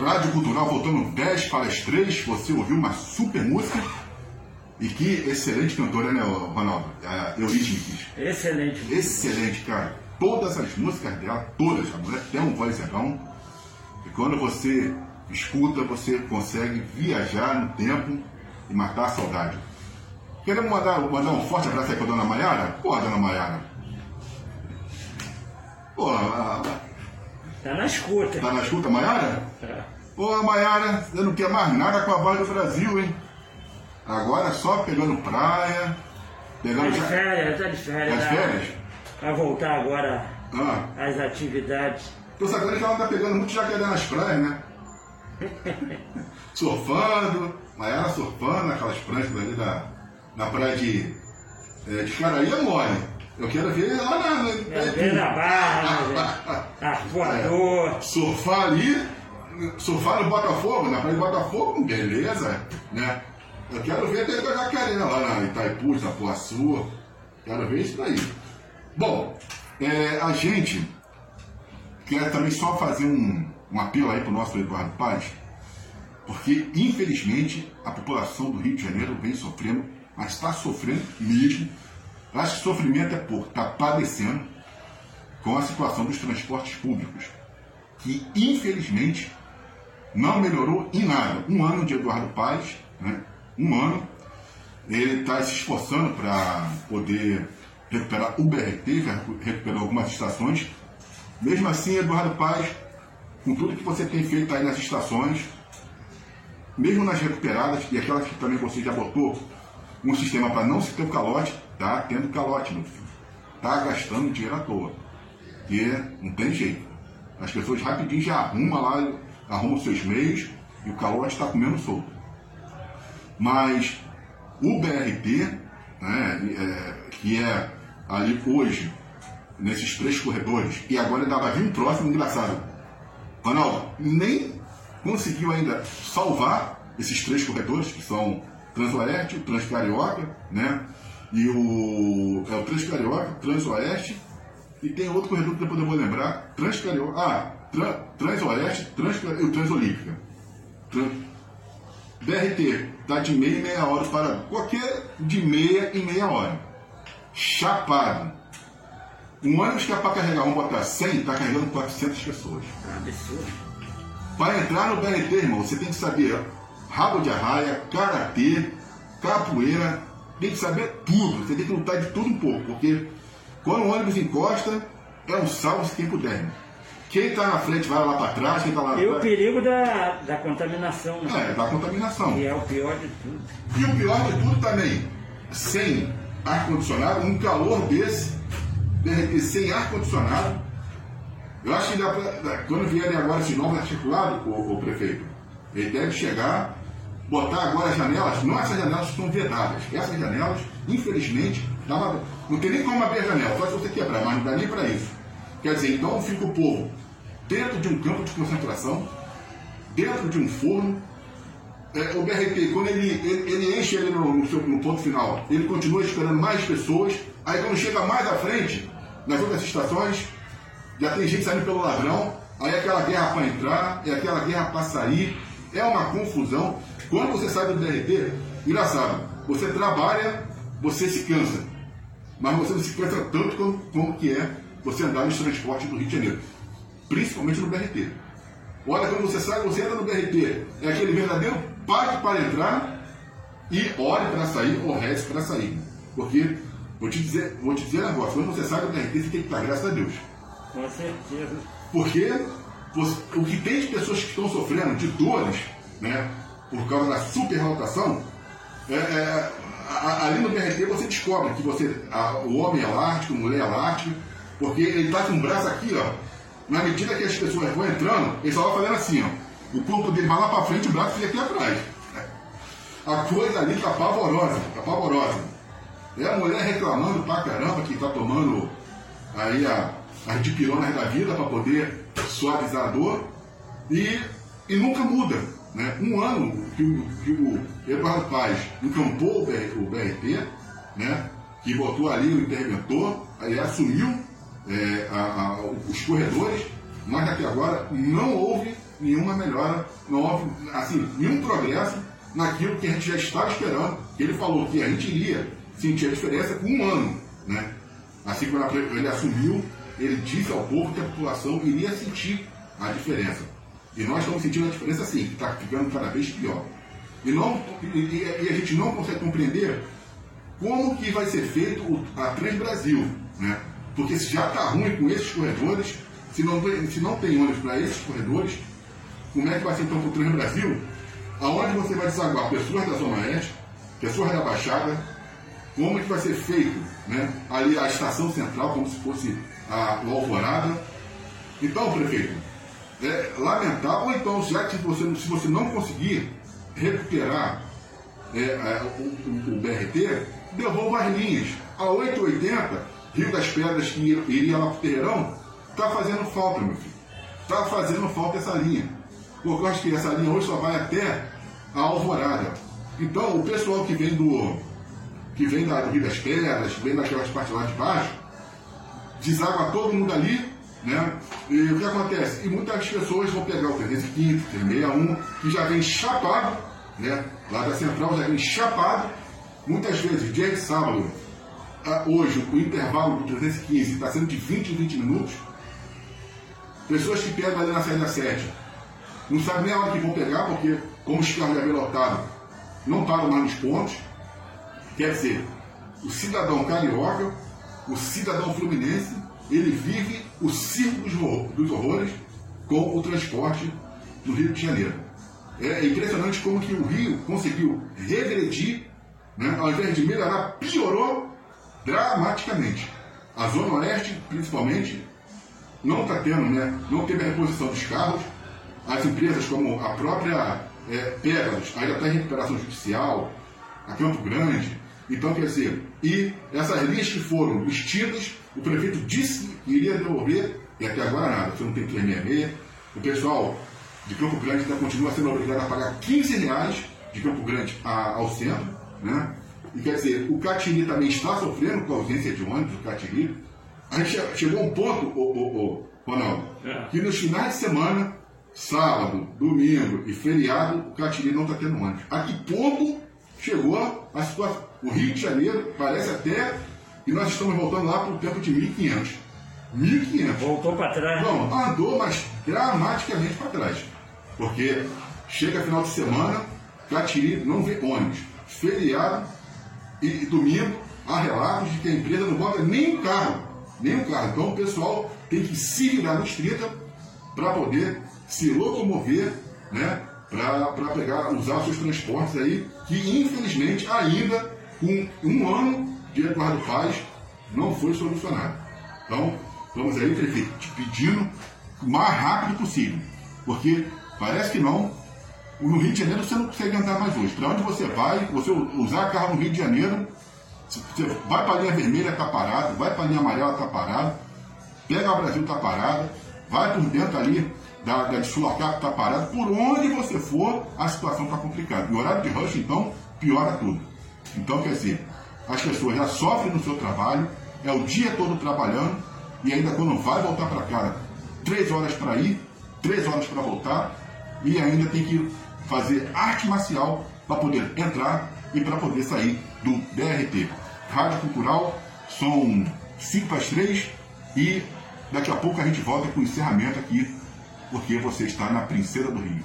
Rádio Cultural voltando 10 para as 3. Você ouviu uma super música. E que excelente cantora, né, Ronaldo? A Eurídmics. Excelente. Excelente, cara. Todas as músicas dela, todas, a mulher tem um vozerão. E quando você escuta, você consegue viajar no tempo e matar a saudade. Queremos mandar, mandar um forte abraço aí para a dona Maiara? Pô, dona Maiara. Pô, a, Tá na escuta. tá na escuta, Maiara? Tá. Pô, Maiara, você não quer mais nada com a voz do Brasil, hein? Agora só pegando praia, Tá pegando. de férias, tá de férias. As tá? férias? Vai voltar agora Ah, às atividades. tô sabendo que ela tá pegando muito jacaré nas praias, né? surfando, Maiara surfando naquelas pranchas ali da, na praia de, é, de Caraí é mole. Eu quero ver lá na. na, É, Vem na barra, arpoador. surfar ali, surfar no Botafogo, na praia de Botafogo, beleza, né? Eu quero ver até a jacaré lá na Itaipu, Itapuaçu, quero ver isso daí. Bom, é, a gente quer também só fazer um, um apelo aí para o nosso Eduardo Paz, porque infelizmente a população do Rio de Janeiro vem sofrendo, mas está sofrendo mesmo. Acho que sofrimento é pouco, está padecendo com a situação dos transportes públicos, que infelizmente não melhorou em nada. Um ano de Eduardo Paz, né? um ano, ele está se esforçando para poder recuperar o BRT, já recuperou algumas estações. Mesmo assim, Eduardo Paz, com tudo que você tem feito aí nas estações, mesmo nas recuperadas e aquelas que também você já botou um sistema para não se ter o calote, tá tendo calote, meu filho. Tá gastando dinheiro à toa. Porque não tem jeito. As pessoas rapidinho já arrumam lá, arrumam seus meios e o calote está comendo solto. Mas o BRT, né, é, que é ali hoje, nesses três corredores, e agora ainda vai vir próximo engraçado. Ronaldo, nem conseguiu ainda salvar esses três corredores, que são Transoeste, o Transcarioca, né? E o. É o Transcarioca, Transoeste, e tem outro corredor que depois eu vou lembrar, Transcarioca. Ah, Tran, Transoeste, Transcarioca e o Transolímpica. Tran, BRT, tá de meia em meia hora para qualquer de meia em meia hora. Chapado. Um ônibus que é para carregar, vamos botar 100, está carregando 400 pessoas. Absurdo. Para entrar no BRT, irmão, você tem que saber rabo de arraia, karatê, capoeira, tem que saber tudo. Você tem que lutar de tudo um pouco, porque quando o ônibus encosta, é um salve se quem puder. irmão. Quem está na frente vai lá para trás, quem está lá E o perigo da, da contaminação, né? É, da contaminação. Que é o pior de tudo. E o pior de tudo também, sem ar-condicionado, um calor desse, BRT sem ar-condicionado. Eu acho que dá pra, quando vierem agora esses novos articulados, o, o prefeito, ele deve chegar, botar agora as janelas, não essas janelas estão vedadas, essas janelas, infelizmente, dá uma- não tem nem como abrir a janela, só se você quebrar, mas não dá nem para isso. Quer dizer, então fica o povo dentro de um campo de concentração, dentro de um forno, é, o BRT, quando ele, ele, ele enche ele no, no no ponto final, ele continua esperando mais pessoas, aí quando chega mais à frente, nas outras estações, já tem gente saindo pelo ladrão, aí é aquela guerra para entrar, é aquela guerra para sair, é uma confusão. Quando você sai do BRT, engraçado, você trabalha, você se cansa, mas você não se cansa tanto como, como que é você andar nos transportes do Rio de Janeiro, principalmente no BRT. Olha, quando você sai, você entra no BRT, é aquele verdadeiro pague para entrar e ore para sair ou reze para sair. Porque, vou te dizer, vou te dizer um negócio, quando você sai do BRT, você tem que dar graças a Deus. Com certeza. Porque você- o que tem de pessoas que estão sofrendo de dores, né, por causa da superlotação, é, é, ali no BRT você descobre que você, a- o homem é elástico, a mulher é elástica, porque ele está com o braço aqui, ó. Na medida que as pessoas vão entrando, ele só vai fazendo assim, ó. O corpo dele vai lá para frente, o braço fica aqui atrás. A coisa ali tá pavorosa, tá pavorosa. É a mulher reclamando pra caramba que tá tomando aí a, as dipironas da vida para poder suavizar a dor e, e nunca muda. Né? Um ano que o, que o Eduardo Paz encampou o BRT, né? que botou ali o interventor, aí assumiu é, a- a- os corredores mas até agora não houve nenhuma melhora, não houve assim, nenhum progresso naquilo que a gente já estava esperando. Ele falou que a gente iria sentir a diferença com um ano. Né? Assim quando ele assumiu, ele disse ao povo que a população iria sentir a diferença. E nós estamos sentindo a diferença sim, que está ficando cada vez pior. E, não, e, e, a gente não consegue compreender como que vai ser feito a Transbrasil. Né? Porque se já está ruim com esses corredores, se não, se não tem ônibus para esses corredores, como é que vai ser então para o Transbrasil? Aonde você vai desaguar pessoas da Zona Oeste, pessoas da Baixada, como é que vai ser feito né? ali a estação central, como se fosse a, o Alvorada. Então, prefeito, é lamentável, ou então, já que você, se você não conseguir recuperar é, é, o, o, o, BRT, devolva as linhas. A 880, Rio das Pedras, que iria lá para o Terreirão, está fazendo falta, meu filho. Está fazendo falta essa linha. Porque eu acho que essa linha hoje só vai até a Alvorada. Então, o pessoal que vem do que vem da, do Rio das Pedras, vem daquelas partes lá de baixo, deságua todo mundo ali né? E o que acontece? E muitas pessoas vão pegar o 315, o 361, que já vem chapado, né? lá da central já vem chapado, muitas vezes dia de sábado, hoje o intervalo do 315 está sendo de 20 em 20 minutos. Pessoas que pegam ali na saída 7, não sabem nem a hora que vão pegar, porque como os carros já lotados, não param mais nos pontos. Quer dizer, o cidadão carioca, o cidadão fluminense, ele vive o circo dos horrores com o transporte no Rio de Janeiro. É impressionante como que o Rio conseguiu regredir, né? ao invés de melhorar, piorou dramaticamente. A Zona Oeste, principalmente, não está tendo, né? não teve a reposição dos carros. As empresas como a própria é, Pegasus ainda está em recuperação judicial, a Campo Grande, então, quer dizer, e essas linhas que foram extintas, o prefeito disse que iria devolver, e até agora nada, você não tem 366. O pessoal de Campo Grande ainda continua sendo obrigado a pagar 15 reais de Campo Grande ao centro, né? E quer dizer, o Catiri também está sofrendo com a ausência de ônibus, o Catiri. A gente chegou a um ponto, ô, ô, ô, Ronaldo, é. que nos finais de semana, sábado, domingo e feriado, o Catiri não está tendo ônibus. A que ponto chegou a situação? O Rio de Janeiro parece até que nós estamos voltando lá para o tempo de 1500. 1500. Voltou para trás. Não, andou, mas dramaticamente para trás. Porque chega final de semana, Catiri não vê ônibus. Feriado e domingo, há relatos de que a empresa não bota nem um carro. Nem um carro. Então o pessoal tem que se virar no estrita para poder se locomover, né? Para pegar, usar seus transportes aí, que infelizmente ainda com um ano de Eduardo Paz não foi solucionado. Então, vamos aí, prefeito, te pedindo o mais rápido possível. Porque parece que não. No Rio de Janeiro você não consegue andar mais hoje. Para onde você vai, você usar carro no Rio de Janeiro, você vai para a linha vermelha, está parado, vai para a linha amarela, está parado, pega o Brasil, está parado, vai por dentro ali da, da Sulacap, está parado. Por onde você for, a situação está complicada. E o horário de rush, então, piora tudo. Então, quer dizer, as pessoas já sofrem no seu trabalho, é o dia todo trabalhando, e ainda quando vai voltar para casa, três horas para ir, três horas para voltar, e ainda tem que fazer arte marcial para poder entrar e para poder sair do DRT. Rádio Cultural, são 5 para as 3 e daqui a pouco a gente volta com o encerramento aqui, porque você está na Princesa do Rio.